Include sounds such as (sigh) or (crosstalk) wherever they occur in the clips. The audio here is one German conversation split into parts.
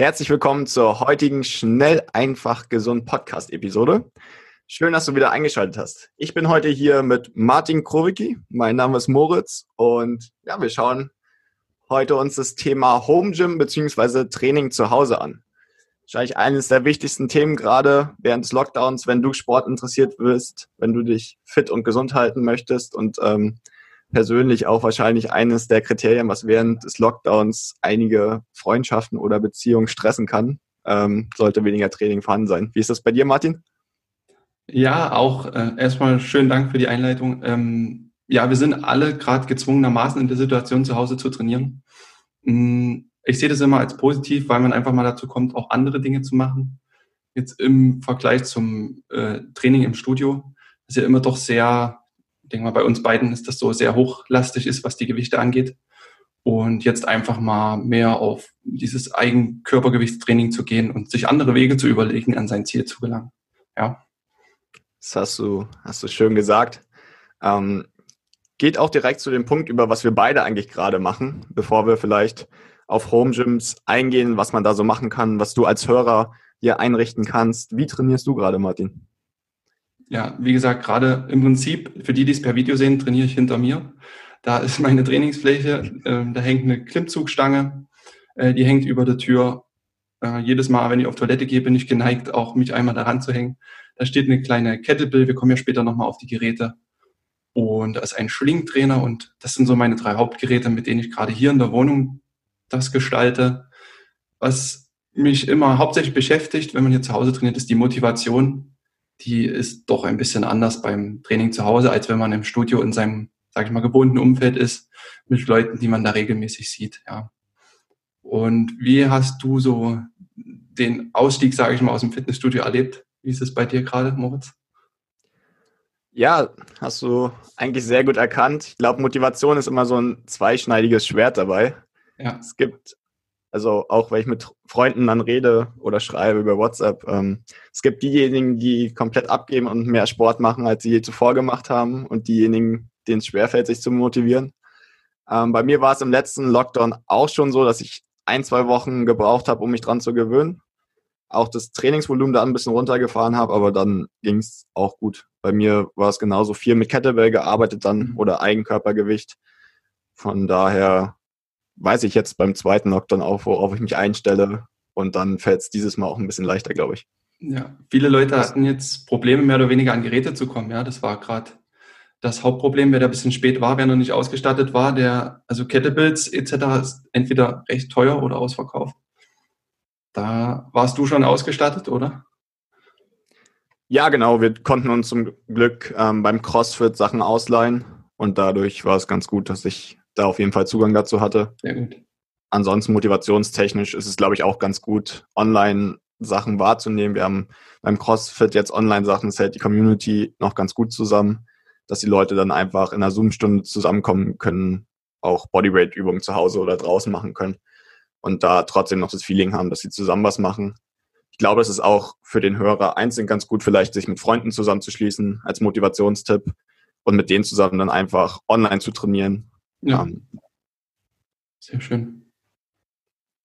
Herzlich willkommen zur heutigen Schnell, einfach, gesund Podcast-Episode. Schön, dass du wieder eingeschaltet hast. Ich bin heute hier mit Martin Krowicki. Mein Name ist Moritz und ja, wir schauen heute uns das Thema Home Gym bzw. Training zu Hause an. Wahrscheinlich eines der wichtigsten Themen gerade während des Lockdowns, wenn du Sport interessiert bist, wenn du dich fit und gesund halten möchtest und ähm, persönlich auch wahrscheinlich eines der Kriterien, was während des Lockdowns einige Freundschaften oder Beziehungen stressen kann. Ähm, sollte weniger Training vorhanden sein. Wie ist das bei dir, Martin? Ja, auch äh, erstmal schönen Dank für die Einleitung. Ähm, ja, wir sind alle gerade gezwungenermaßen in der Situation, zu Hause zu trainieren. Mm, ich sehe das immer als positiv, weil man einfach mal dazu kommt, auch andere Dinge zu machen. Jetzt im Vergleich zum äh, Training im Studio ist ja immer doch sehr denke mal, bei uns beiden ist das so sehr hochlastig ist, was die Gewichte angeht. Und jetzt einfach mal mehr auf dieses Eigenkörpergewichtstraining zu gehen und sich andere Wege zu überlegen, an sein Ziel zu gelangen. Ja. Das hast du, hast du schön gesagt. Ähm, geht auch direkt zu dem Punkt über, was wir beide eigentlich gerade machen, bevor wir vielleicht auf Home Gyms eingehen, was man da so machen kann, was du als Hörer hier einrichten kannst. Wie trainierst du gerade, Martin? Ja, wie gesagt, gerade im Prinzip, für die, die es per Video sehen, trainiere ich hinter mir. Da ist meine Trainingsfläche, äh, da hängt eine Klimmzugstange, äh, die hängt über der Tür. Äh, jedes Mal, wenn ich auf Toilette gehe, bin ich geneigt, auch mich einmal daran zu hängen. Da steht eine kleine Kettlebell, wir kommen ja später nochmal auf die Geräte. Und da ist ein Schlingtrainer und das sind so meine drei Hauptgeräte, mit denen ich gerade hier in der Wohnung das gestalte. Was mich immer hauptsächlich beschäftigt, wenn man hier zu Hause trainiert, ist die Motivation, die ist doch ein bisschen anders beim Training zu Hause, als wenn man im Studio in seinem, sage ich mal, gewohnten Umfeld ist, mit Leuten, die man da regelmäßig sieht. Ja. Und wie hast du so den Ausstieg, sage ich mal, aus dem Fitnessstudio erlebt? Wie ist es bei dir gerade, Moritz? Ja, hast du eigentlich sehr gut erkannt. Ich glaube, Motivation ist immer so ein zweischneidiges Schwert dabei. Ja. Es gibt also auch wenn ich mit Freunden dann rede oder schreibe über WhatsApp. Ähm, es gibt diejenigen, die komplett abgeben und mehr Sport machen, als sie je zuvor gemacht haben und diejenigen, denen es schwerfällt, sich zu motivieren. Ähm, bei mir war es im letzten Lockdown auch schon so, dass ich ein, zwei Wochen gebraucht habe, um mich dran zu gewöhnen. Auch das Trainingsvolumen da ein bisschen runtergefahren habe, aber dann ging es auch gut. Bei mir war es genauso viel mit Kettlebell gearbeitet dann oder Eigenkörpergewicht. Von daher weiß ich jetzt beim zweiten Lockdown auch, worauf ich mich einstelle. Und dann fällt es dieses Mal auch ein bisschen leichter, glaube ich. Ja, viele Leute hatten jetzt Probleme, mehr oder weniger an Geräte zu kommen. Ja, das war gerade das Hauptproblem, wer da ein bisschen spät war, wer noch nicht ausgestattet war, der, also Kettlebells etc. ist entweder recht teuer oder ausverkauft. Da warst du schon ausgestattet, oder? Ja, genau. Wir konnten uns zum Glück ähm, beim CrossFit Sachen ausleihen und dadurch war es ganz gut, dass ich da auf jeden Fall Zugang dazu hatte. Sehr gut. Ansonsten motivationstechnisch ist es, glaube ich, auch ganz gut, online Sachen wahrzunehmen. Wir haben beim CrossFit jetzt Online-Sachen, es hält die Community noch ganz gut zusammen, dass die Leute dann einfach in einer Zoom-Stunde zusammenkommen können, auch Bodyweight-Übungen zu Hause oder draußen machen können und da trotzdem noch das Feeling haben, dass sie zusammen was machen. Ich glaube, es ist auch für den Hörer einzeln ganz gut, vielleicht sich mit Freunden zusammenzuschließen als Motivationstipp und mit denen zusammen dann einfach online zu trainieren ja. Ähm, Sehr schön.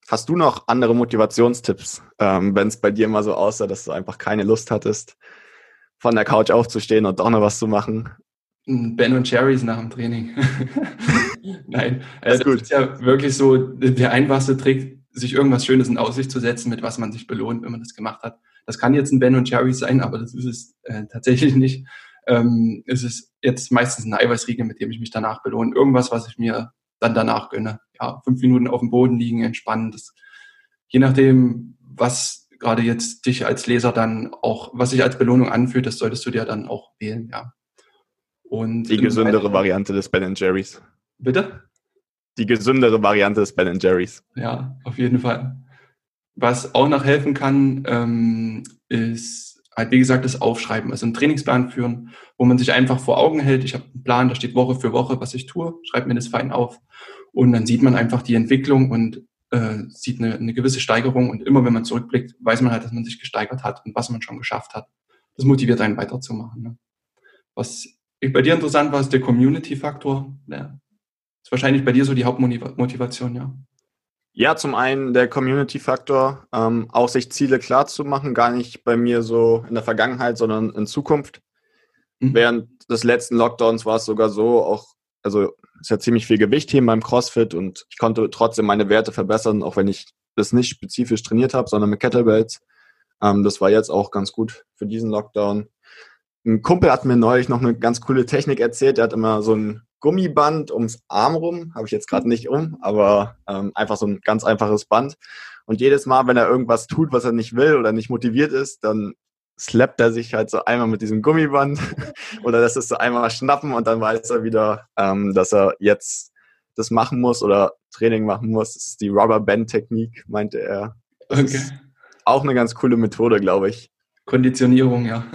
Hast du noch andere Motivationstipps, ähm, wenn es bei dir mal so aussah, dass du einfach keine Lust hattest, von der Couch aufzustehen und doch noch was zu machen? Ben und Cherries nach dem Training. (laughs) Nein, das, das ist ja wirklich so der einfachste Trick, sich irgendwas Schönes in Aussicht zu setzen, mit was man sich belohnt, wenn man das gemacht hat. Das kann jetzt ein Ben und Cherries sein, aber das ist es äh, tatsächlich nicht ähm, ist es jetzt meistens ein Eiweißriegel, mit dem ich mich danach belohne. Irgendwas, was ich mir dann danach gönne. Ja, fünf Minuten auf dem Boden liegen, entspannen. Das, je nachdem, was gerade jetzt dich als Leser dann auch, was sich als Belohnung anfühlt, das solltest du dir dann auch wählen, ja. Und die gesündere Variante des Ben Jerry's. Bitte? die gesündere Variante des Ben Jerry's. Ja, auf jeden Fall. Was auch noch helfen kann, ähm, ist halt, wie gesagt, das Aufschreiben, also einen Trainingsplan führen, wo man sich einfach vor Augen hält. Ich habe einen Plan, da steht Woche für Woche, was ich tue, schreibe mir das fein auf. Und dann sieht man einfach die Entwicklung und äh, sieht eine, eine gewisse Steigerung. Und immer wenn man zurückblickt, weiß man halt, dass man sich gesteigert hat und was man schon geschafft hat. Das motiviert einen weiterzumachen. Ne? Was bei dir interessant war, ist der Community-Faktor. Ja. Ist wahrscheinlich bei dir so die Hauptmotivation, ja. Ja, zum einen der Community-Faktor, ähm, auch sich Ziele klar zu machen, gar nicht bei mir so in der Vergangenheit, sondern in Zukunft. Mhm. Während des letzten Lockdowns war es sogar so, auch, also ist ja ziemlich viel Gewicht hier beim CrossFit und ich konnte trotzdem meine Werte verbessern, auch wenn ich das nicht spezifisch trainiert habe, sondern mit Kettlebells. Ähm, das war jetzt auch ganz gut für diesen Lockdown. Ein Kumpel hat mir neulich noch eine ganz coole Technik erzählt. Der hat immer so ein Gummiband ums Arm rum, habe ich jetzt gerade nicht um, aber ähm, einfach so ein ganz einfaches Band. Und jedes Mal, wenn er irgendwas tut, was er nicht will oder nicht motiviert ist, dann slappt er sich halt so einmal mit diesem Gummiband (laughs) oder das ist so einmal schnappen und dann weiß er wieder, ähm, dass er jetzt das machen muss oder Training machen muss. Das ist die Rubber Band Technik, meinte er. Das okay. auch eine ganz coole Methode, glaube ich. Konditionierung, ja.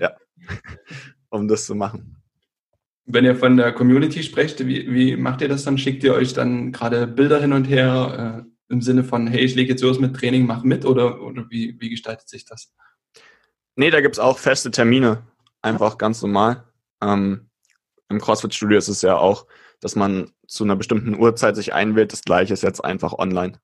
ja. (laughs) Um das zu machen. Wenn ihr von der Community sprecht, wie, wie macht ihr das dann? Schickt ihr euch dann gerade Bilder hin und her äh, im Sinne von, hey, ich lege jetzt los mit Training, mach mit oder, oder wie, wie gestaltet sich das? Nee, da gibt es auch feste Termine. Einfach ganz normal. Ähm, Im CrossFit-Studio ist es ja auch, dass man zu einer bestimmten Uhrzeit sich einwählt. Das gleiche ist jetzt einfach online.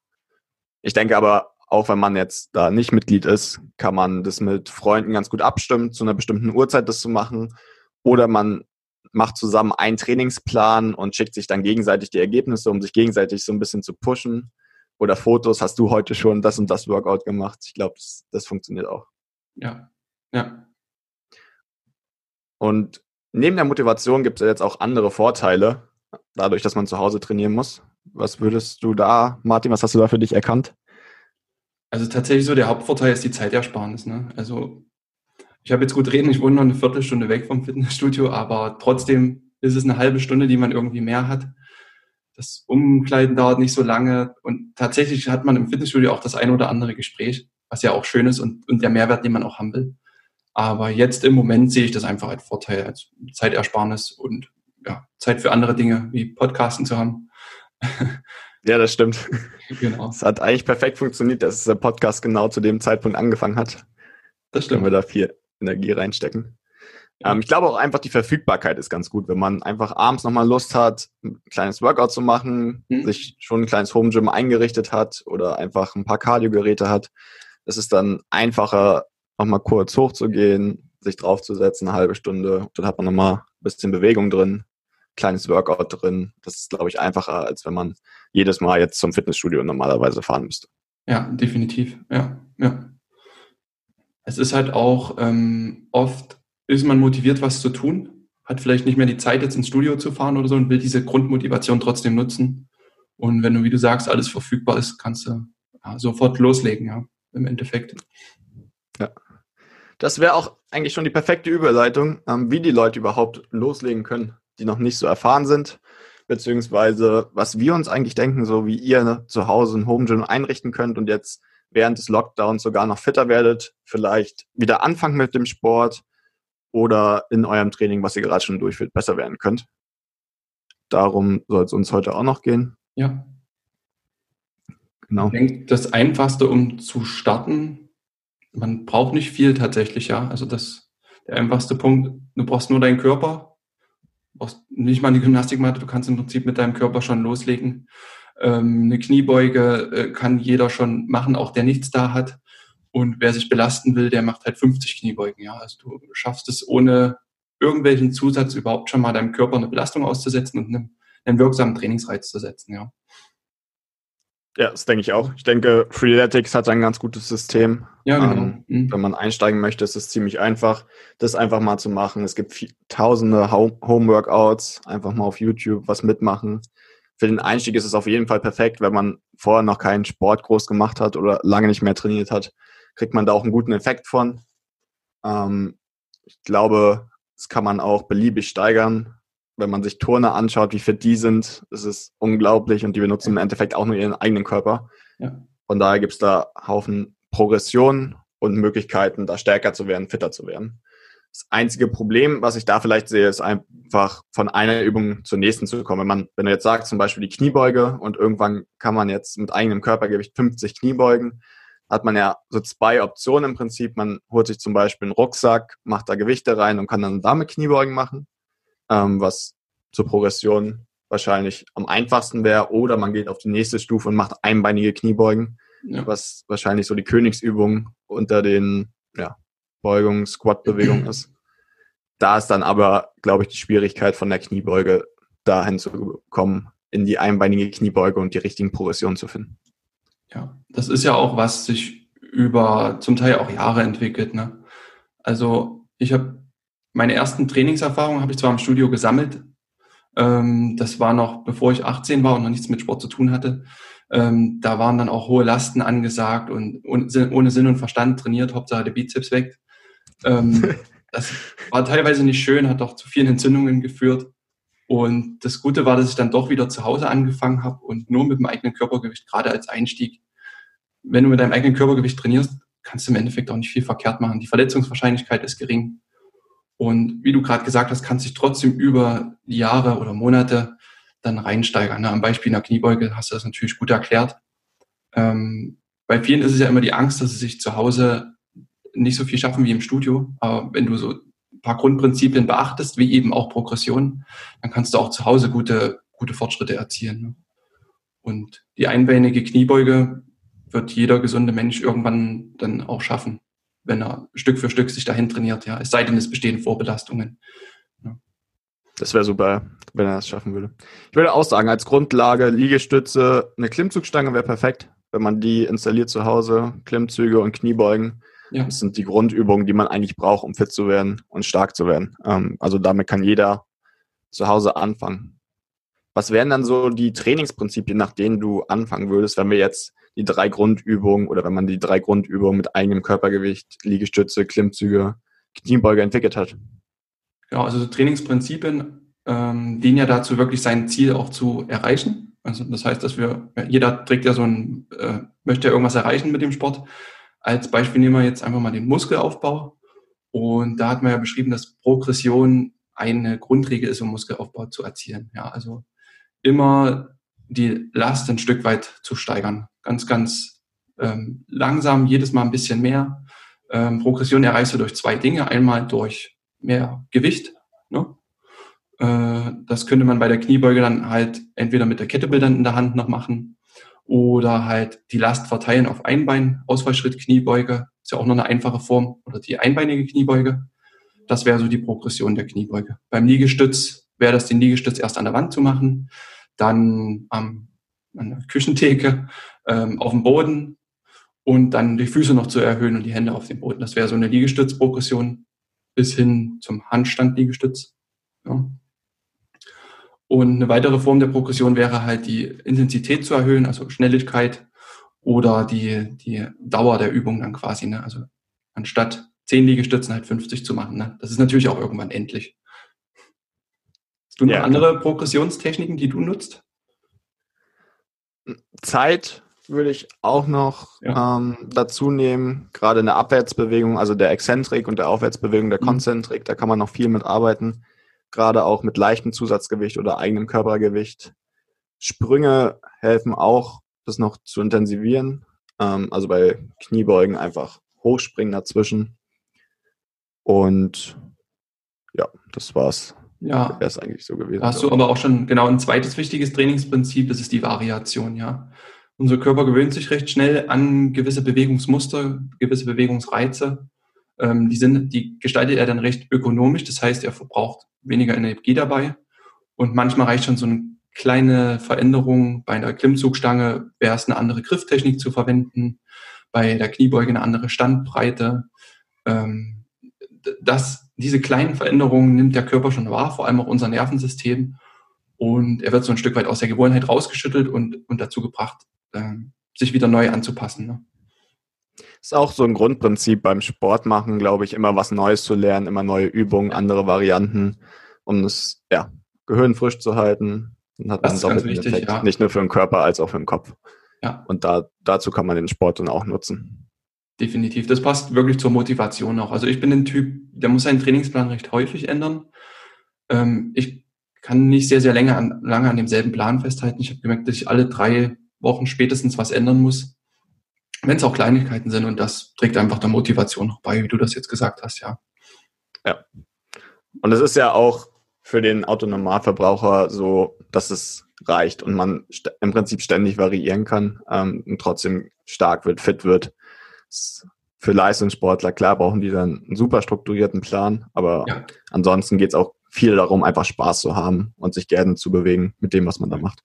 Ich denke aber, auch wenn man jetzt da nicht Mitglied ist, kann man das mit Freunden ganz gut abstimmen, zu einer bestimmten Uhrzeit das zu machen. Oder man macht zusammen einen Trainingsplan und schickt sich dann gegenseitig die Ergebnisse, um sich gegenseitig so ein bisschen zu pushen. Oder Fotos, hast du heute schon das und das Workout gemacht? Ich glaube, das, das funktioniert auch. Ja, ja. Und neben der Motivation gibt es jetzt auch andere Vorteile, dadurch, dass man zu Hause trainieren muss. Was würdest du da, Martin, was hast du da für dich erkannt? Also tatsächlich so der Hauptvorteil ist die Zeitersparnis. Ne? Also ich habe jetzt gut reden, ich wohne noch eine Viertelstunde weg vom Fitnessstudio, aber trotzdem ist es eine halbe Stunde, die man irgendwie mehr hat. Das Umkleiden dauert nicht so lange und tatsächlich hat man im Fitnessstudio auch das ein oder andere Gespräch, was ja auch schön ist und, und der Mehrwert, den man auch haben will. Aber jetzt im Moment sehe ich das einfach als Vorteil, als Zeitersparnis und ja, Zeit für andere Dinge wie Podcasten zu haben. Ja, das stimmt. Genau. Es hat eigentlich perfekt funktioniert, dass der Podcast genau zu dem Zeitpunkt angefangen hat. Das stimmt. Können wir da viel Energie reinstecken. Ähm, ich glaube auch einfach die Verfügbarkeit ist ganz gut, wenn man einfach abends nochmal Lust hat, ein kleines Workout zu machen, mhm. sich schon ein kleines Home Gym eingerichtet hat oder einfach ein paar Cardio-Geräte hat. Es ist dann einfacher, nochmal kurz hochzugehen, sich draufzusetzen, eine halbe Stunde. Dann hat man nochmal ein bisschen Bewegung drin, kleines Workout drin. Das ist, glaube ich, einfacher, als wenn man jedes Mal jetzt zum Fitnessstudio normalerweise fahren müsste. Ja, definitiv. Ja, ja es ist halt auch ähm, oft, ist man motiviert, was zu tun, hat vielleicht nicht mehr die Zeit, jetzt ins Studio zu fahren oder so und will diese Grundmotivation trotzdem nutzen. Und wenn du, wie du sagst, alles verfügbar ist, kannst du ja, sofort loslegen, ja, im Endeffekt. Ja. Das wäre auch eigentlich schon die perfekte Überleitung, ähm, wie die Leute überhaupt loslegen können, die noch nicht so erfahren sind, beziehungsweise was wir uns eigentlich denken, so wie ihr ne, zu Hause ein Home Gym einrichten könnt und jetzt während des Lockdowns sogar noch fitter werdet, vielleicht wieder anfangen mit dem Sport oder in eurem Training, was ihr gerade schon durchführt, besser werden könnt. Darum soll es uns heute auch noch gehen. Ja. Genau. Ich denke, das Einfachste, um zu starten, man braucht nicht viel tatsächlich, ja. Also das, der einfachste Punkt, du brauchst nur deinen Körper, du brauchst nicht mal eine Gymnastikmatte, du kannst im Prinzip mit deinem Körper schon loslegen. Ähm, eine Kniebeuge äh, kann jeder schon machen, auch der nichts da hat. Und wer sich belasten will, der macht halt 50 Kniebeugen. Ja, also du schaffst es ohne irgendwelchen Zusatz überhaupt schon mal deinem Körper eine Belastung auszusetzen und einen, einen wirksamen Trainingsreiz zu setzen. Ja. Ja, das denke ich auch. Ich denke, Freeletics hat ein ganz gutes System. Ja, genau. Ähm, mhm. Wenn man einsteigen möchte, ist es ziemlich einfach, das einfach mal zu machen. Es gibt viel, tausende Home-Workouts, einfach mal auf YouTube was mitmachen für den Einstieg ist es auf jeden Fall perfekt, wenn man vorher noch keinen Sport groß gemacht hat oder lange nicht mehr trainiert hat, kriegt man da auch einen guten Effekt von. Ähm, ich glaube, das kann man auch beliebig steigern. wenn man sich Turner anschaut, wie fit die sind, ist es unglaublich und die benutzen im Endeffekt auch nur ihren eigenen Körper. Ja. Von daher gibt es da Haufen Progression und Möglichkeiten, da stärker zu werden, fitter zu werden. Das einzige Problem, was ich da vielleicht sehe, ist einfach von einer Übung zur nächsten zu kommen. Wenn man, wenn du jetzt sagst, zum Beispiel die Kniebeuge und irgendwann kann man jetzt mit eigenem Körpergewicht 50 Kniebeugen, hat man ja so zwei Optionen im Prinzip. Man holt sich zum Beispiel einen Rucksack, macht da Gewichte rein und kann dann damit Kniebeugen machen, ähm, was zur Progression wahrscheinlich am einfachsten wäre. Oder man geht auf die nächste Stufe und macht einbeinige Kniebeugen, ja. was wahrscheinlich so die Königsübung unter den ja, Beugung, Squat-Bewegung (clears throat) ist. Da ist dann aber, glaube ich, die Schwierigkeit von der Kniebeuge dahin zu kommen, in die einbeinige Kniebeuge und die richtigen Progressionen zu finden. Ja, das ist ja auch, was sich über zum Teil auch Jahre entwickelt. Ne? Also ich habe meine ersten Trainingserfahrungen habe ich zwar im Studio gesammelt. Ähm, das war noch, bevor ich 18 war und noch nichts mit Sport zu tun hatte. Ähm, da waren dann auch hohe Lasten angesagt und ohne Sinn und Verstand trainiert, Hauptsache der Bizeps weg. Ähm, (laughs) das war teilweise nicht schön, hat auch zu vielen Entzündungen geführt. Und das Gute war, dass ich dann doch wieder zu Hause angefangen habe und nur mit dem eigenen Körpergewicht, gerade als Einstieg. Wenn du mit deinem eigenen Körpergewicht trainierst, kannst du im Endeffekt auch nicht viel verkehrt machen. Die Verletzungswahrscheinlichkeit ist gering. Und wie du gerade gesagt hast, kannst du dich trotzdem über Jahre oder Monate dann reinsteigern. Am Beispiel einer Kniebeuge hast du das natürlich gut erklärt. Ähm, bei vielen ist es ja immer die Angst, dass sie sich zu Hause nicht so viel schaffen wie im Studio. Aber wenn du so ein paar Grundprinzipien beachtest, wie eben auch Progression, dann kannst du auch zu Hause gute, gute Fortschritte erzielen. Ne? Und die einbeinige Kniebeuge wird jeder gesunde Mensch irgendwann dann auch schaffen, wenn er Stück für Stück sich dahin trainiert. Ja, es sei denn, es bestehen Vorbelastungen. Das wäre super, wenn er das schaffen würde. Ich würde auch sagen, als Grundlage Liegestütze, eine Klimmzugstange wäre perfekt, wenn man die installiert zu Hause, Klimmzüge und Kniebeugen. Ja. Das sind die Grundübungen, die man eigentlich braucht, um fit zu werden und stark zu werden. Ähm, also damit kann jeder zu Hause anfangen. Was wären dann so die Trainingsprinzipien, nach denen du anfangen würdest, wenn wir jetzt die drei Grundübungen oder wenn man die drei Grundübungen mit eigenem Körpergewicht, Liegestütze, Klimmzüge, Kniebeuge entwickelt hat? Ja, also Trainingsprinzipien ähm, dienen ja dazu, wirklich sein Ziel auch zu erreichen. Also das heißt, dass wir, jeder trägt ja so ein, äh, möchte ja irgendwas erreichen mit dem Sport. Als Beispiel nehmen wir jetzt einfach mal den Muskelaufbau. Und da hat man ja beschrieben, dass Progression eine Grundregel ist, um Muskelaufbau zu erzielen. Ja, also immer die Last ein Stück weit zu steigern. Ganz, ganz ähm, langsam, jedes Mal ein bisschen mehr. Ähm, Progression erreichst du durch zwei Dinge. Einmal durch mehr Gewicht. Ne? Äh, das könnte man bei der Kniebeuge dann halt entweder mit der Kettlebell in der Hand noch machen oder halt die Last verteilen auf ein Bein, Ausfallschritt, Kniebeuge, ist ja auch noch eine einfache Form, oder die einbeinige Kniebeuge. Das wäre so die Progression der Kniebeuge. Beim Liegestütz wäre das den Liegestütz erst an der Wand zu machen, dann am, an der Küchentheke, ähm, auf dem Boden und dann die Füße noch zu erhöhen und die Hände auf dem Boden. Das wäre so eine Liegestützprogression bis hin zum Handstand-Liegestütz. Ja. Und eine weitere Form der Progression wäre halt die Intensität zu erhöhen, also Schnelligkeit oder die, die Dauer der Übung dann quasi. Ne? Also anstatt 10 Liegestützen halt 50 zu machen. Ne? Das ist natürlich auch irgendwann endlich. Hast du noch ja, andere Progressionstechniken, die du nutzt? Zeit würde ich auch noch ja. ähm, dazu nehmen, gerade eine Abwärtsbewegung, also der Exzentrik und der Aufwärtsbewegung der mhm. Konzentrik, da kann man noch viel mit arbeiten gerade auch mit leichtem Zusatzgewicht oder eigenem Körpergewicht. Sprünge helfen auch, das noch zu intensivieren. Ähm, also bei Kniebeugen einfach hochspringen dazwischen. Und ja, das war's. Ja. Wäre es eigentlich so gewesen. Hast du aber auch schon genau ein zweites wichtiges Trainingsprinzip, das ist die Variation, ja. Unser Körper gewöhnt sich recht schnell an gewisse Bewegungsmuster, gewisse Bewegungsreize. Ähm, die, sind, die gestaltet er dann recht ökonomisch, das heißt, er verbraucht weniger Energie dabei. Und manchmal reicht schon so eine kleine Veränderung. Bei einer Klimmzugstange wäre es eine andere Grifftechnik zu verwenden, bei der Kniebeuge eine andere Standbreite. Ähm, das, diese kleinen Veränderungen nimmt der Körper schon wahr, vor allem auch unser Nervensystem. Und er wird so ein Stück weit aus der Gewohnheit rausgeschüttelt und, und dazu gebracht, ähm, sich wieder neu anzupassen. Ne? Ist auch so ein Grundprinzip beim Sport machen, glaube ich, immer was Neues zu lernen, immer neue Übungen, andere Varianten, um es ja Gehirn frisch zu halten. Dann hat das man einen wichtig, Effekt, ja. nicht nur für den Körper als auch für den Kopf. Ja. Und da, dazu kann man den Sport dann auch nutzen. Definitiv. Das passt wirklich zur Motivation auch. Also ich bin ein Typ, der muss seinen Trainingsplan recht häufig ändern. Ähm, ich kann nicht sehr, sehr lange an, lange an demselben Plan festhalten. Ich habe gemerkt, dass ich alle drei Wochen spätestens was ändern muss. Wenn es auch Kleinigkeiten sind und das trägt einfach der Motivation noch bei, wie du das jetzt gesagt hast, ja. Ja. Und es ist ja auch für den Autonomalverbraucher so, dass es reicht und man im Prinzip ständig variieren kann ähm, und trotzdem stark wird, fit wird. Für Leistungssportler, klar, brauchen die dann einen super strukturierten Plan, aber ja. ansonsten geht es auch viel darum, einfach Spaß zu haben und sich gerne zu bewegen mit dem, was man da macht.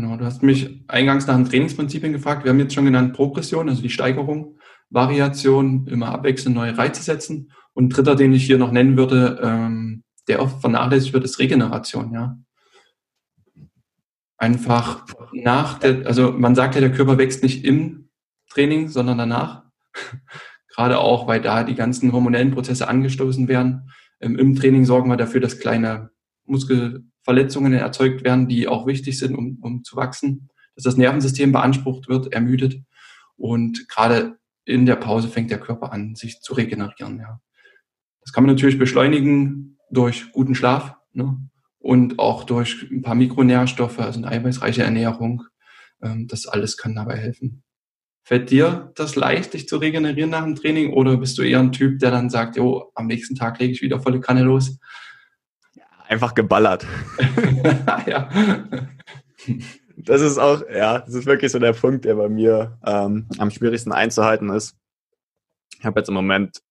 Genau, du hast mich eingangs nach den Trainingsprinzipien gefragt. Wir haben jetzt schon genannt Progression, also die Steigerung, Variation, immer abwechselnd neue Reize setzen. Und dritter, den ich hier noch nennen würde, ähm, der oft vernachlässigt wird, ist Regeneration, ja. Einfach nach der, also man sagt ja, der Körper wächst nicht im Training, sondern danach. (laughs) Gerade auch, weil da die ganzen hormonellen Prozesse angestoßen werden. Ähm, Im Training sorgen wir dafür, dass kleine Muskelverletzungen erzeugt werden, die auch wichtig sind, um, um zu wachsen. Dass das Nervensystem beansprucht wird, ermüdet. Und gerade in der Pause fängt der Körper an, sich zu regenerieren. Ja. Das kann man natürlich beschleunigen durch guten Schlaf. Ne? und auch durch ein paar Mikronährstoffe, also eine eiweißreiche Ernährung. Ähm, das alles kann dabei helfen. Fällt dir das leicht, dich zu regenerieren nach dem Training oder bist du eher ein Typ, der dann sagt, jo, am nächsten Tag lege ich wieder volle Kanne los? Einfach geballert. (laughs) ja. Das ist auch, ja, das ist wirklich so der Punkt, der bei mir ähm, am schwierigsten einzuhalten ist. Ich habe jetzt im Moment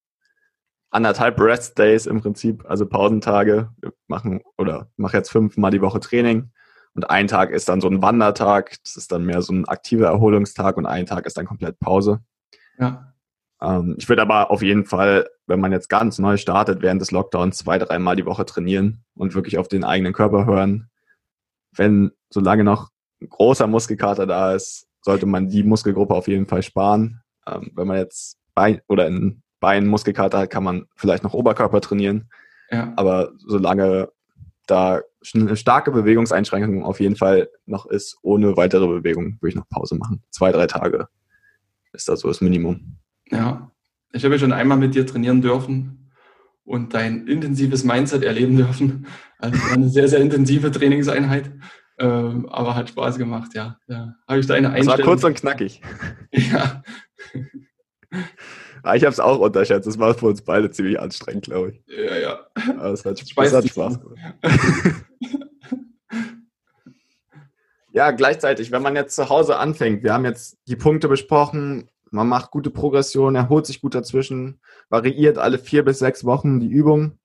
anderthalb Rest Days im Prinzip, also Pausentage. Wir machen oder mache jetzt fünfmal die Woche Training und ein Tag ist dann so ein Wandertag. Das ist dann mehr so ein aktiver Erholungstag und ein Tag ist dann komplett Pause. Ja. Ähm, ich würde aber auf jeden Fall, wenn man jetzt ganz neu startet, während des Lockdowns zwei, dreimal die Woche trainieren und wirklich auf den eigenen Körper hören. Wenn solange noch ein großer Muskelkater da ist, sollte man die Muskelgruppe auf jeden Fall sparen. Ähm, wenn man jetzt bei oder in Bein, Muskelkater hat, kann man vielleicht noch Oberkörper trainieren. Ja. Aber solange da eine starke Bewegungseinschränkung auf jeden Fall noch ist, ohne weitere Bewegung, würde ich noch Pause machen. Zwei, drei Tage ist da so das Minimum. Ja, ich habe ja schon einmal mit dir trainieren dürfen und dein intensives Mindset erleben dürfen. Also eine sehr, sehr intensive Trainingseinheit. Ähm, aber hat Spaß gemacht, ja. ja. Habe ich deine Einstellung. Das war kurz und knackig. (laughs) ja. Ah, ich habe es auch unterschätzt. Das war für uns beide ziemlich anstrengend, glaube ich. Ja, ja. Aber es hat, es hat Spaß gemacht. (laughs) ja, gleichzeitig, wenn man jetzt zu Hause anfängt, wir haben jetzt die Punkte besprochen, man macht gute Progression, erholt sich gut dazwischen, variiert alle vier bis sechs Wochen die Übung.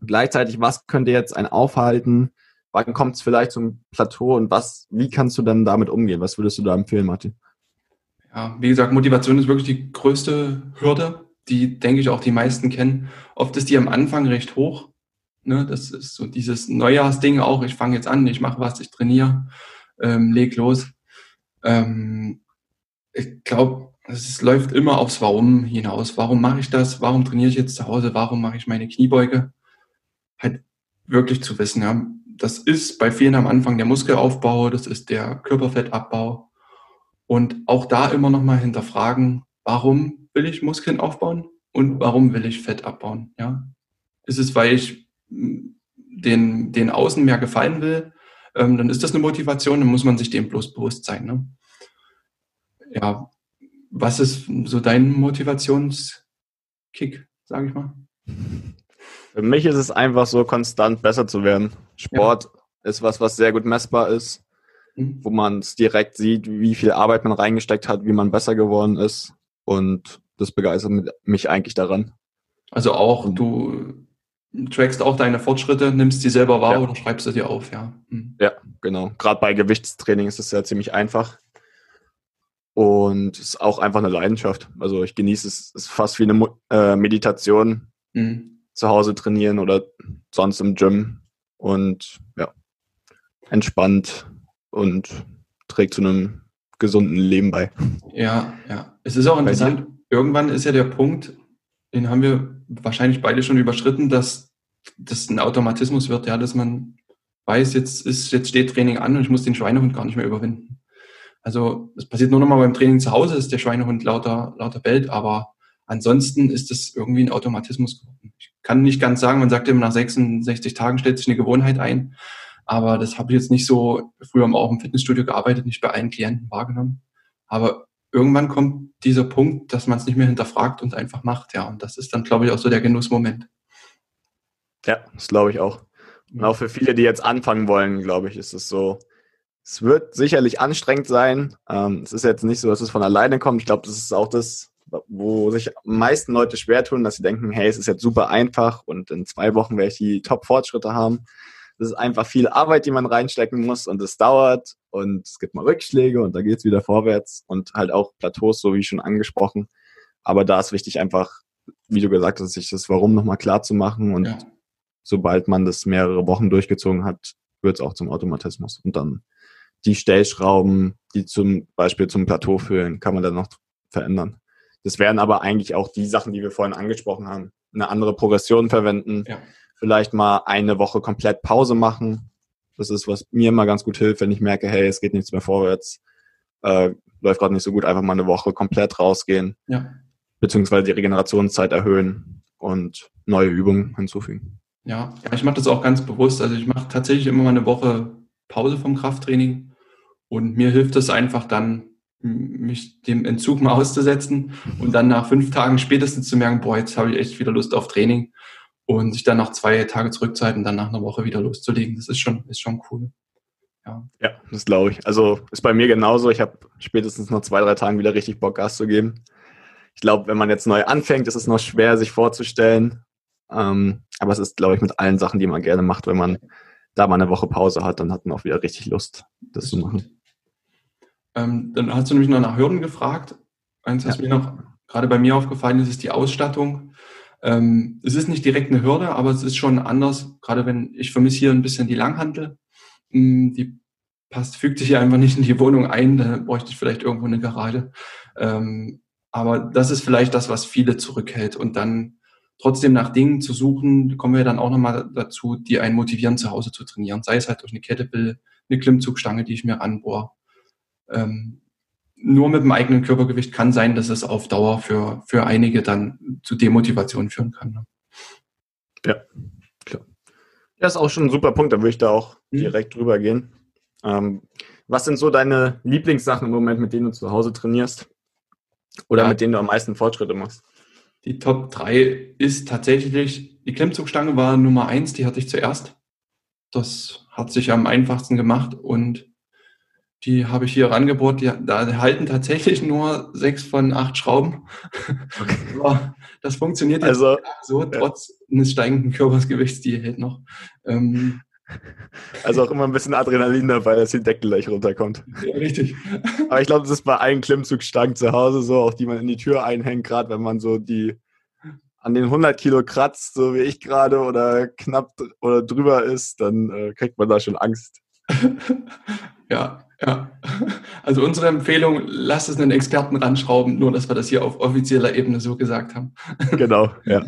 Gleichzeitig, was könnte jetzt ein aufhalten? Wann kommt es vielleicht zum Plateau und was, wie kannst du dann damit umgehen? Was würdest du da empfehlen, Martin? ja, wie gesagt, Motivation ist wirklich die größte Hürde, die, denke ich, auch die meisten kennen. Oft ist die am Anfang recht hoch. Ne? Das ist so dieses Neujahrsding auch, ich fange jetzt an, ich mache was, ich trainiere, ähm, leg los. Ähm, ich glaube, es läuft immer aufs Warum hinaus. Warum mache ich das? Warum trainiere ich jetzt zu Hause? Warum mache ich meine Kniebeuge? Halt wirklich zu wissen, ja. Das ist bei vielen am Anfang der Muskelaufbau, das ist der Körperfettabbau, und auch da immer noch mal hinterfragen, warum will ich Muskeln aufbauen und warum will ich Fett abbauen? Ja? Ist es, weil ich hm, den, den Außen mehr gefallen will? Ähm, dann ist das eine Motivation, dann muss man sich dem bloß bewusst sein. Ne? Ja, was ist so dein Motivationskick, sage ich mal? Für mich ist es einfach so, konstant besser zu werden. Sport ja. ist was, was sehr gut messbar ist wo man es direkt sieht, wie viel Arbeit man reingesteckt hat, wie man besser geworden ist. Und das begeistert mich eigentlich daran. Also auch, du trackst auch deine Fortschritte, nimmst sie selber wahr ja. oder schreibst du dir auf, ja. Mhm. Ja, genau. Gerade bei Gewichtstraining ist es ja ziemlich einfach. Und es ist auch einfach eine Leidenschaft. Also ich genieße es, es ist fast wie eine äh, Meditation. Mhm. Zu Hause trainieren oder sonst im Gym. Und ja, entspannt und trägt zu einem gesunden Leben bei. Ja, ja. Es ist auch interessant. Irgendwann ist ja der Punkt, den haben wir wahrscheinlich beide schon überschritten, dass das ein Automatismus wird, ja, dass man weiß, jetzt ist, jetzt steht Training an und ich muss den Schweinehund gar nicht mehr überwinden. Also das passiert nur noch mal beim Training zu Hause, ist der Schweinehund lauter, lauter bellt, aber ansonsten ist das irgendwie ein Automatismus geworden. Ich kann nicht ganz sagen, man sagt immer nach 66 Tagen stellt sich eine Gewohnheit ein, aber das habe ich jetzt nicht so früher auch im Fitnessstudio gearbeitet, nicht bei allen Klienten wahrgenommen. Aber irgendwann kommt dieser Punkt, dass man es nicht mehr hinterfragt und einfach macht, ja. Und das ist dann, glaube ich, auch so der Genussmoment. Ja, das glaube ich auch. Und auch für viele, die jetzt anfangen wollen, glaube ich, ist es so, es wird sicherlich anstrengend sein. Ähm, es ist jetzt nicht so, dass es von alleine kommt. Ich glaube, das ist auch das, wo sich meisten Leute schwer tun, dass sie denken, hey, es ist jetzt super einfach und in zwei Wochen werde ich die Top-Fortschritte haben. Das ist einfach viel Arbeit, die man reinstecken muss und es dauert und es gibt mal Rückschläge und da geht es wieder vorwärts und halt auch Plateaus, so wie schon angesprochen. Aber da ist wichtig einfach, wie du gesagt hast, sich das Warum nochmal klar zu machen und ja. sobald man das mehrere Wochen durchgezogen hat, wird es auch zum Automatismus und dann die Stellschrauben, die zum Beispiel zum Plateau führen, kann man dann noch verändern. Das wären aber eigentlich auch die Sachen, die wir vorhin angesprochen haben. Eine andere Progression verwenden, ja. vielleicht mal eine Woche komplett Pause machen. Das ist, was mir immer ganz gut hilft, wenn ich merke, hey, es geht nichts mehr vorwärts, äh, läuft gerade nicht so gut, einfach mal eine Woche komplett rausgehen, ja. beziehungsweise die Regenerationszeit erhöhen und neue Übungen hinzufügen. Ja, ich mache das auch ganz bewusst. Also ich mache tatsächlich immer mal eine Woche Pause vom Krafttraining und mir hilft es einfach dann, mich dem Entzug mal auszusetzen und dann nach fünf Tagen spätestens zu merken, boah, jetzt habe ich echt wieder Lust auf Training und sich dann nach zwei Tage zurückzuhalten und dann nach einer Woche wieder loszulegen. Das ist schon, ist schon cool. Ja, ja das glaube ich. Also ist bei mir genauso. Ich habe spätestens nach zwei, drei Tagen wieder richtig Bock, Gas zu geben. Ich glaube, wenn man jetzt neu anfängt, ist es noch schwer, sich vorzustellen. Ähm, aber es ist, glaube ich, mit allen Sachen, die man gerne macht, wenn man da mal eine Woche Pause hat, dann hat man auch wieder richtig Lust, das, das zu machen. Ähm, dann hast du nämlich noch nach Hürden gefragt. Eins, was ja. mir noch gerade bei mir aufgefallen ist, ist die Ausstattung. Ähm, es ist nicht direkt eine Hürde, aber es ist schon anders. Gerade wenn ich vermisse hier ein bisschen die Langhantel. Hm, die passt, fügt sich hier einfach nicht in die Wohnung ein. Da bräuchte ich vielleicht irgendwo eine Garage. Ähm, aber das ist vielleicht das, was viele zurückhält. Und dann trotzdem nach Dingen zu suchen, kommen wir dann auch nochmal dazu, die einen motivieren, zu Hause zu trainieren. Sei es halt durch eine Kettlebell, eine Klimmzugstange, die ich mir ranbohre ähm, nur mit dem eigenen Körpergewicht kann sein, dass es auf Dauer für, für einige dann zu Demotivation führen kann. Ne? Ja, klar. Das ist auch schon ein super Punkt, da würde ich da auch mhm. direkt drüber gehen. Ähm, was sind so deine Lieblingssachen im Moment, mit denen du zu Hause trainierst? Oder ja. mit denen du am meisten Fortschritte machst? Die Top 3 ist tatsächlich, die Klimmzugstange war Nummer 1, die hatte ich zuerst. Das hat sich am einfachsten gemacht und die habe ich hier rangebohrt. Die, da halten tatsächlich nur sechs von acht Schrauben. Okay. (laughs) das funktioniert jetzt also, so, trotz ja. eines steigenden Körpersgewichts, die hält noch. Ähm, also auch immer ein bisschen Adrenalin dabei, dass die Deckel gleich runterkommt. Ja, richtig. Aber ich glaube, das ist bei allen Klimmzugstangen zu Hause so, auch die man in die Tür einhängt, gerade wenn man so die an den 100 Kilo kratzt, so wie ich gerade, oder knapp oder drüber ist, dann äh, kriegt man da schon Angst. (laughs) ja, ja, (laughs) also unsere Empfehlung, lasst es einen Experten ranschrauben, nur dass wir das hier auf offizieller Ebene so gesagt haben. (laughs) Genau, ja.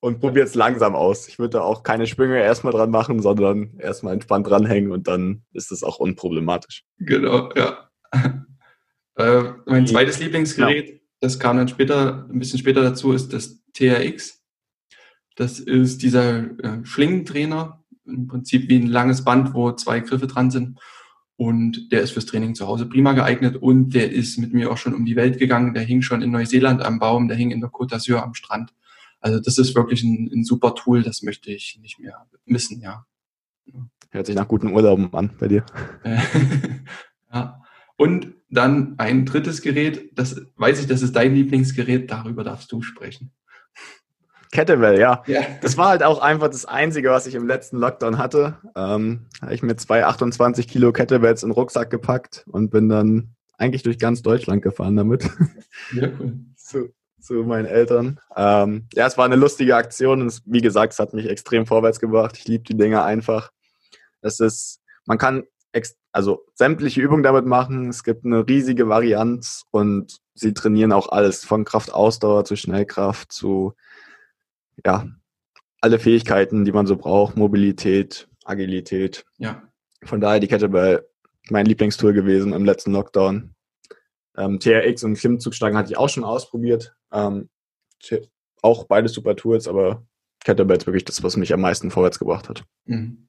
Und probiert es langsam aus. Ich würde da auch keine Sprünge erstmal dran machen, sondern erstmal entspannt dranhängen und dann ist es auch unproblematisch. Genau, ja. (laughs) Äh, mein zweites Lieblingsgerät, ja. das kam dann später, ein bisschen später dazu, ist das TRX. Das ist dieser äh, Schlingentrainer, im Prinzip wie ein langes Band, wo zwei Griffe dran sind und der ist fürs Training zu Hause prima geeignet und der ist mit mir auch schon um die Welt gegangen. Der hing schon in Neuseeland am Baum, der hing in der Côte d'Azur am Strand. Also das ist wirklich ein, ein, super Tool, das möchte ich nicht mehr missen, ja. Hört sich nach guten Urlauben an bei dir. (laughs) ja. Und dann ein drittes Gerät, das weiß ich, das ist dein Lieblingsgerät, darüber darfst du sprechen. Kettlebell, ja. ja. Das war halt auch einfach das Einzige, was ich im letzten Lockdown hatte. Ähm, habe ich mir zwei 28 Kilo Kettlebells in den Rucksack gepackt und bin dann eigentlich durch ganz Deutschland gefahren damit. Ja, cool. (laughs) zu, zu meinen Eltern. Ähm, ja, es war eine lustige Aktion und es, wie gesagt, es hat mich extrem vorwärts gebracht. Ich liebe die Dinge einfach. Es ist, man kann also sämtliche Übungen damit machen. Es gibt eine riesige Varianz und sie trainieren auch alles von Kraftausdauer zu Schnellkraft zu ja, alle Fähigkeiten, die man so braucht, Mobilität, Agilität. Ja. Von daher die Kettlebell mein Lieblingstool gewesen im letzten Lockdown. Ähm, TRX und Klimmzugstangen hatte ich auch schon ausprobiert. Ähm, auch beide super Tools, aber Kettlebell ist wirklich das, was mich am meisten vorwärts gebracht hat. Mhm.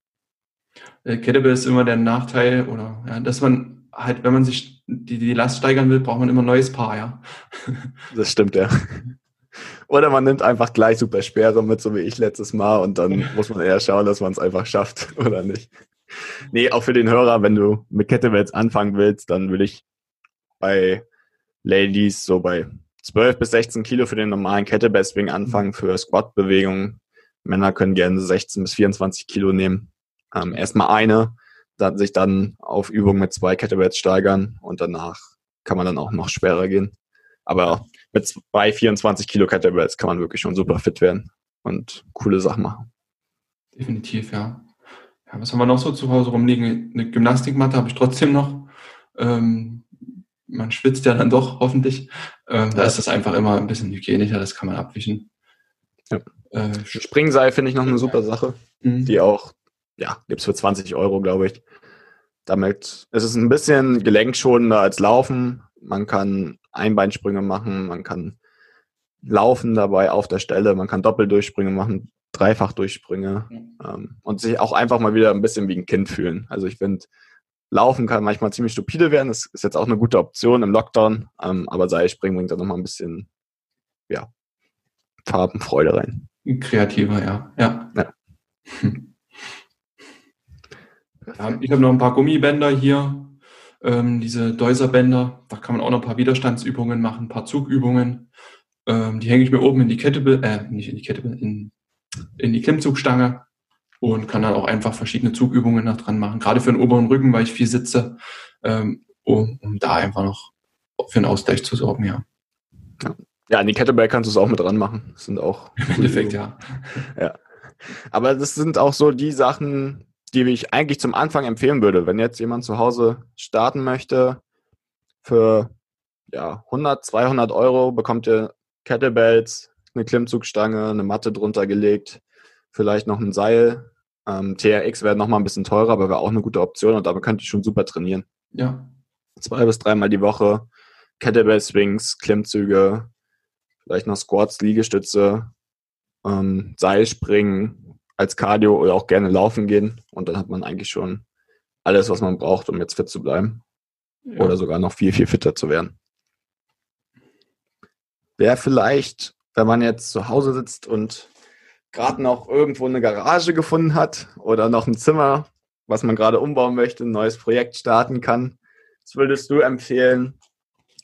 Äh, Kettlebell ist immer der Nachteil, oder ja, dass man halt, wenn man sich die, die Last steigern will, braucht man immer ein neues Paar, ja. Das stimmt, ja. (laughs) Oder man nimmt einfach gleich super Sperre mit, so wie ich letztes Mal, und dann (laughs) muss man eher schauen, dass man es einfach schafft, (laughs) oder nicht. Nee, auch für den Hörer, wenn du mit Kettlebells anfangen willst, dann würde ich bei Ladies so bei 12 bis 16 Kilo für den normalen Kettlebell Swing anfangen für Squat-Bewegungen. Männer können gerne 16 bis 24 Kilo nehmen. Ähm, erstmal eine, dann sich dann auf Übung mit zwei Kettlebells steigern und danach kann man dann auch noch schwerer gehen. Aber mit zwei 24 Kilo Kettlebells kann man wirklich schon super fit werden und coole Sachen machen. Definitiv, ja. Ja, was haben wir noch so zu Hause rumliegen? Eine Gymnastikmatte habe ich trotzdem noch. Ähm, man schwitzt ja dann doch, hoffentlich. Ähm, da ist das einfach immer ein bisschen hygienischer, das kann man abwischen. Ja. Äh, Springseil finde ich noch eine super Sache, mhm. die auch, ja, gibt es für 20 Euro, glaube ich. Damit es ist ein bisschen gelenkschonender als Laufen. Man kann Einbeinsprünge machen, man kann laufen dabei auf der Stelle, man kann Doppeldurchsprünge machen, Dreifachdurchsprünge ähm, und sich auch einfach mal wieder ein bisschen wie ein Kind fühlen. Also ich finde, Laufen kann manchmal ziemlich stupide werden. Das ist jetzt auch eine gute Option im Lockdown, ähm, aber Seilspringen bringt da nochmal ein bisschen ja, Farbenfreude rein. Kreativer, ja. Ja. ja. ja (laughs) ich habe noch ein paar Gummibänder hier, ähm, diese Deuserbänder. Da kann man auch noch ein paar Widerstandsübungen machen, ein paar Zugübungen. Ähm, die hänge ich mir oben in die Kette, äh, nicht in die Kette, in in die Klimmzugstange und kann dann auch einfach verschiedene Zugübungen noch dran machen, gerade für den oberen Rücken, weil ich viel sitze, ähm, um, um da einfach noch für einen Ausgleich zu sorgen, ja. Ja, an die Kettlebell kannst du es auch mit dran machen. Das sind auch. Im Endeffekt, ja. Ja. Aber das sind auch so die Sachen, die ich eigentlich zum Anfang empfehlen würde. Wenn jetzt jemand zu Hause starten möchte, für ja, 100, 200 Euro bekommt ihr Kettlebells, eine Klimmzugstange, eine Matte drunter gelegt, vielleicht noch ein Seil. Ähm, TRX wäre nochmal ein bisschen teurer, aber wäre auch eine gute Option und damit könnte ich schon super trainieren. Ja. Zwei bis dreimal die Woche, Kettlebell Swings, Klimmzüge, vielleicht noch Squats, Liegestütze, ähm, Seilspringen als Cardio oder auch gerne laufen gehen und dann hat man eigentlich schon alles, was man braucht, um jetzt fit zu bleiben. Ja. Oder sogar noch viel, viel fitter zu werden. Wäre vielleicht wenn man jetzt zu Hause sitzt und gerade noch irgendwo eine Garage gefunden hat oder noch ein Zimmer, was man gerade umbauen möchte, ein neues Projekt starten kann. Was würdest du empfehlen,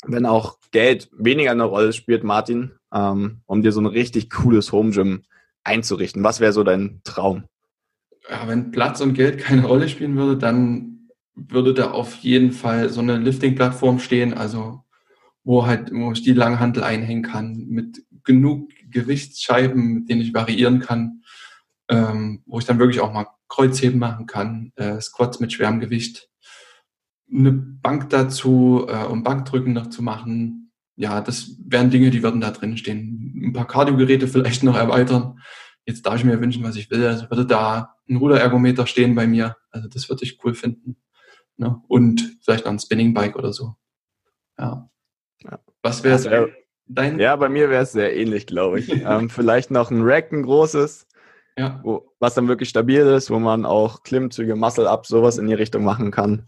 wenn auch Geld weniger eine Rolle spielt, Martin, ähm, um dir so ein richtig cooles Home Gym einzurichten? Was wäre so dein Traum? Ja, wenn Platz und Geld (laughs) keine Rolle spielen würde, dann würde da auf jeden Fall so eine Lifting-Plattform stehen, also wo halt, wo ich die Langhantel einhängen kann mit genug Gewichtsscheiben, mit denen ich variieren kann, ähm, wo ich dann wirklich auch mal Kreuzheben machen kann, äh, Squats mit schwerem Gewicht, eine Bank dazu, äh, um Bankdrücken noch zu machen. Ja, das wären Dinge, die würden da drin stehen. Ein paar Kardiogeräte vielleicht noch erweitern. Jetzt darf ich mir wünschen, was ich will. Also würde da ein Ruderergometer stehen bei mir. Also das würde ich cool finden. Ne? Und vielleicht noch ein Spinning Bike oder so. Ja. Was wäre also, Dein ja, bei mir wäre es sehr ähnlich, glaube ich. (laughs) ähm, vielleicht noch ein Rack, ein großes, ja. wo, was dann wirklich stabil ist, wo man auch Klimmzüge, Muscle-Up, sowas in die Richtung machen kann.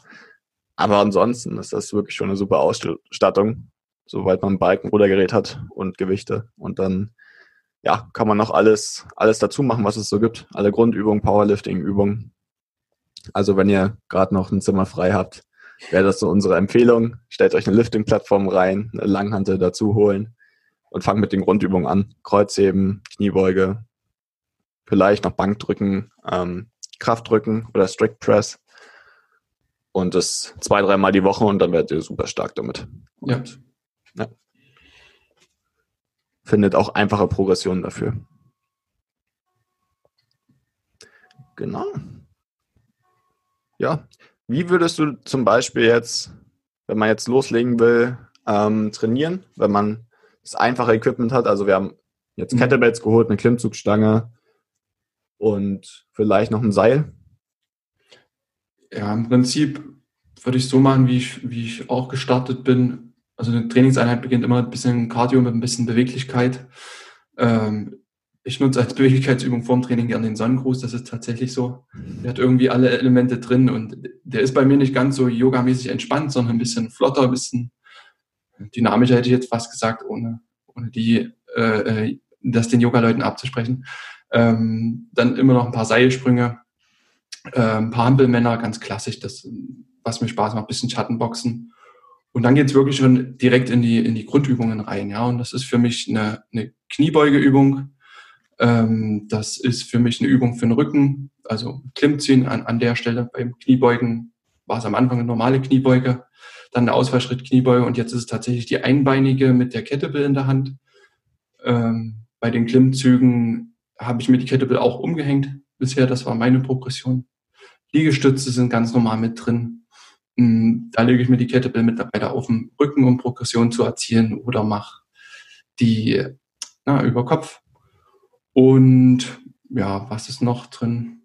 Aber ansonsten ist das wirklich schon eine super Ausstattung, soweit man ein Balken oder Gerät hat und Gewichte. Und dann ja, kann man noch alles, alles dazu machen, was es so gibt. Alle Grundübungen, Powerlifting-Übungen. Also wenn ihr gerade noch ein Zimmer frei habt, wäre das so unsere Empfehlung. Stellt euch eine Lifting-Plattform rein, eine Langhantel dazu holen und fangt mit den Grundübungen an. Kreuzheben, Kniebeuge, vielleicht noch Bankdrücken, ähm, Kraftdrücken oder Strict Press. Und das zwei, dreimal die Woche und dann werdet ihr super stark damit. Und, ja. Ja. Findet auch einfache Progressionen dafür. Genau. Ja, wie würdest du zum Beispiel jetzt, wenn man jetzt loslegen will, ähm, trainieren, wenn man das einfache Equipment hat? Also wir haben jetzt mhm. Kettlebells geholt, eine Klimmzugstange, und vielleicht noch ein Seil. Ja, im Prinzip würde ich so machen, wie ich, wie ich auch gestartet bin. Also eine Trainingseinheit beginnt immer ein bisschen Cardio mit ein bisschen Beweglichkeit. Ähm, ich nutze als Beweglichkeitsübung vorm Training gerne den Sonnengruß, das ist tatsächlich so. Der hat irgendwie alle Elemente drin und der ist bei mir nicht ganz so yogamäßig entspannt, sondern ein bisschen flotter, ein bisschen dynamischer, hätte ich jetzt fast gesagt, ohne, ohne die, äh, äh das den Yoga-Leuten abzusprechen. Ähm, dann immer noch ein paar Seilsprünge, äh, ein paar Hampelmänner, ganz klassisch, das, was mir Spaß macht, ein bisschen Schattenboxen. Und dann geht's wirklich schon direkt in die, in die Grundübungen rein, ja. Und das ist für mich eine, eine Kniebeugeübung, ähm, das ist für mich eine Übung für den Rücken, also Klimmziehen an, an der Stelle. Beim Kniebeugen war es am Anfang eine normale Kniebeuge, dann eine Ausfallschritt Kniebeuge und jetzt ist es tatsächlich die einbeinige mit der Kettlebell in der Hand. Ähm, bei den Klimmzügen habe ich mir die Kettlebell auch umgehängt bisher, das war meine Progression. Liegestütze sind ganz normal mit drin. Hm, da lege ich mir die Kettlebell mittlerweile auf den Rücken, um Progression zu erzielen oder mache die na, über Kopf und ja, was ist noch drin?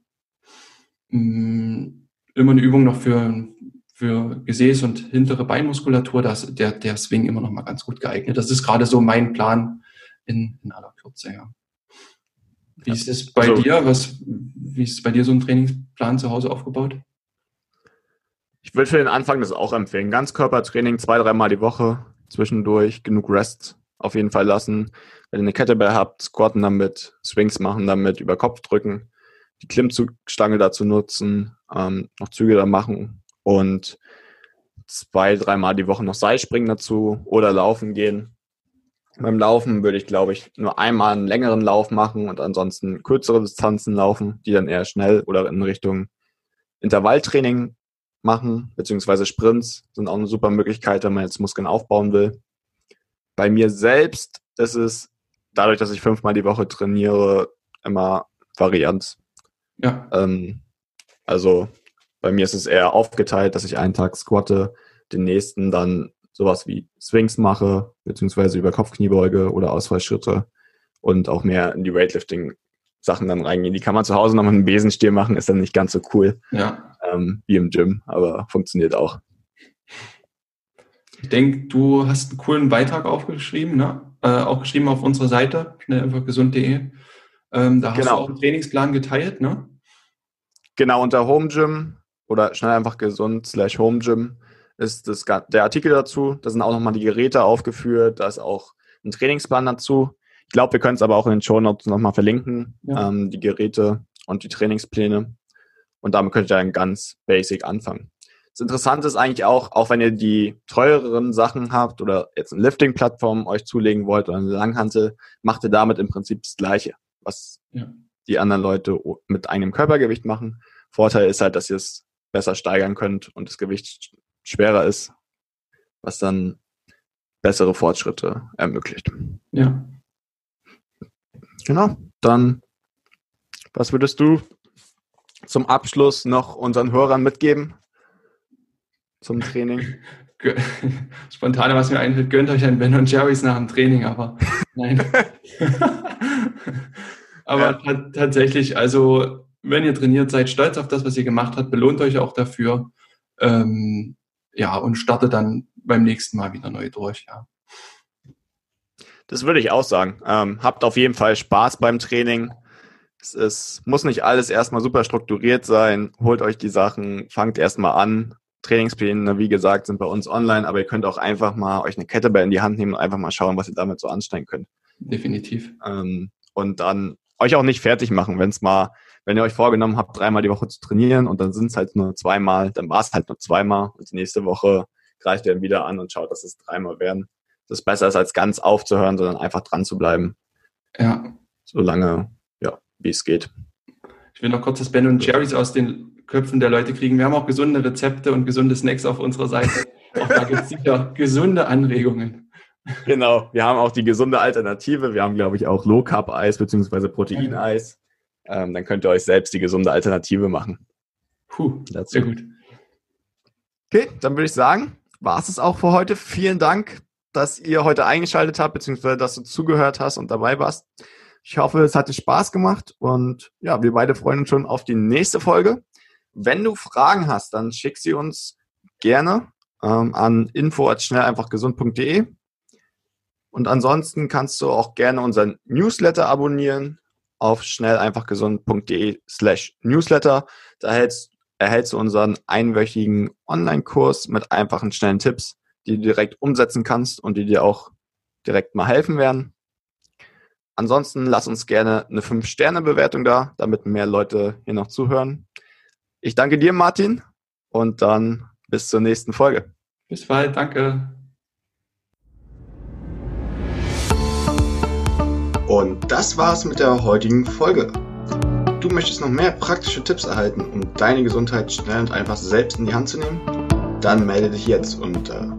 Hm, immer eine Übung noch für, für Gesäß und hintere Beinmuskulatur. Da ist der, der Swing immer noch mal ganz gut geeignet. Das ist gerade so mein Plan in, in aller Kürze, ja. Wie ist es bei also, dir? Was, wie ist bei dir so ein Trainingsplan zu Hause aufgebaut? Ich würde für den Anfang das auch empfehlen. Ganzkörpertraining zwei, dreimal die Woche, zwischendurch genug Rest auf jeden Fall lassen. Wenn ihr eine Kettlebell habt, squatten damit, Swings machen damit, über Kopf drücken, die Klimmzugstange dazu nutzen, ähm, noch Züge da machen und zwei, dreimal die Woche noch Seilspringen dazu oder laufen gehen. Beim Laufen würde ich, glaube ich, nur einmal einen längeren Lauf machen und ansonsten kürzere Distanzen laufen, die dann eher schnell oder in Richtung Intervalltraining machen, beziehungsweise Sprints sind auch eine super Möglichkeit, wenn man jetzt Muskeln aufbauen will. Bei mir selbst ist es dadurch, dass ich fünfmal die Woche trainiere, immer Varianz. Ja. Ähm, also bei mir ist es eher aufgeteilt, dass ich einen Tag squatte, den nächsten dann sowas wie Swings mache, beziehungsweise über Kopfkniebeuge oder Ausfallschritte und auch mehr in die Weightlifting-Sachen dann reingehen. Die kann man zu Hause noch mit einem Besenstiel machen, ist dann nicht ganz so cool ja. ähm, wie im Gym, aber funktioniert auch. Ich denke, du hast einen coolen Beitrag aufgeschrieben, ne? Äh, auch geschrieben auf unserer Seite, schnelleinfachgesund.de. Ähm, da hast genau. du auch einen Trainingsplan geteilt, ne? Genau, unter Home Gym oder schnell einfach gesund slash Home Gym ist das, der Artikel dazu. Da sind auch nochmal die Geräte aufgeführt, da ist auch ein Trainingsplan dazu. Ich glaube, wir können es aber auch in den Show Notes nochmal verlinken, ja. ähm, die Geräte und die Trainingspläne. Und damit könnt ihr dann ganz basic anfangen. Das Interessante ist eigentlich auch, auch wenn ihr die teureren Sachen habt oder jetzt eine Lifting-Plattform euch zulegen wollt oder eine Langhantel, macht ihr damit im Prinzip das Gleiche, was ja. die anderen Leute mit einem Körpergewicht machen. Vorteil ist halt, dass ihr es besser steigern könnt und das Gewicht schwerer ist, was dann bessere Fortschritte ermöglicht. Ja. Genau. Dann, was würdest du zum Abschluss noch unseren Hörern mitgeben? zum Training? (laughs) (laughs) Spontane, was mir einfällt, gönnt euch ein Ben und Jerry's nach dem Training, aber (laughs) nein. aber ja. tatsächlich, also wenn ihr trainiert, seid stolz auf das, was ihr gemacht habt, belohnt euch auch dafür. Ähm, ja, und startet dann beim nächsten Mal wieder neu durch, ja. Das würde ich auch sagen. Ähm, habt auf jeden Fall Spaß beim Training. Es ist, muss nicht alles erstmal super strukturiert sein. Holt euch die Sachen, fangt erstmal an, Trainingspläne, wie gesagt, sind bei uns online, aber ihr könnt auch einfach mal euch eine Kettlebell in die Hand nehmen und einfach mal schauen, was ihr damit so anstellen könnt. Definitiv. Ähm, und dann euch auch nicht fertig machen, wenn es mal, wenn ihr euch vorgenommen habt, dreimal die Woche zu trainieren und dann sind es halt nur zweimal, dann war es halt nur zweimal und die nächste Woche greift ihr wieder an und schaut, dass es dreimal werden. Das ist besser ist, als ganz aufzuhören, sondern einfach dran zu bleiben. Ja. Solange, ja, wie es geht. Ich will noch kurz das Ben und Jerry's aus den Köpfen der Leute kriegen. Wir haben auch gesunde Rezepte und gesunde Snacks auf unserer Seite. Auch da gibt es sicher gesunde Anregungen. Genau, wir haben auch die gesunde Alternative. Wir haben, glaube ich, auch Low Carb Eis bzw. Proteineis. Ähm, dann könnt ihr euch selbst die gesunde Alternative machen. Puh, dazu. sehr gut. Okay, dann würde ich sagen, war es auch für heute. Vielen Dank, dass ihr heute eingeschaltet habt, beziehungsweise dass du zugehört hast und dabei warst. Ich hoffe, es hat dir Spaß gemacht und ja, wir beide freuen uns schon auf die nächste Folge. Wenn du Fragen hast, dann schick sie uns gerne ähm, an info@schnelleinfachgesund.de. Und ansonsten kannst du auch gerne unseren Newsletter abonnieren auf schnelleinfachgesund.de slash Newsletter. Da erhältst, erhältst du unseren einwöchigen Online-Kurs mit einfachen, schnellen Tipps, die du direkt umsetzen kannst und die dir auch direkt mal helfen werden. Ansonsten lass uns gerne eine 5-Sterne-Bewertung da, damit mehr Leute hier noch zuhören. Ich danke dir, Martin, und dann bis zur nächsten Folge. Bis bald, danke. Und das war's mit der heutigen Folge. Du möchtest noch mehr praktische Tipps erhalten, um deine Gesundheit schnell und einfach selbst in die Hand zu nehmen? Dann melde dich jetzt unter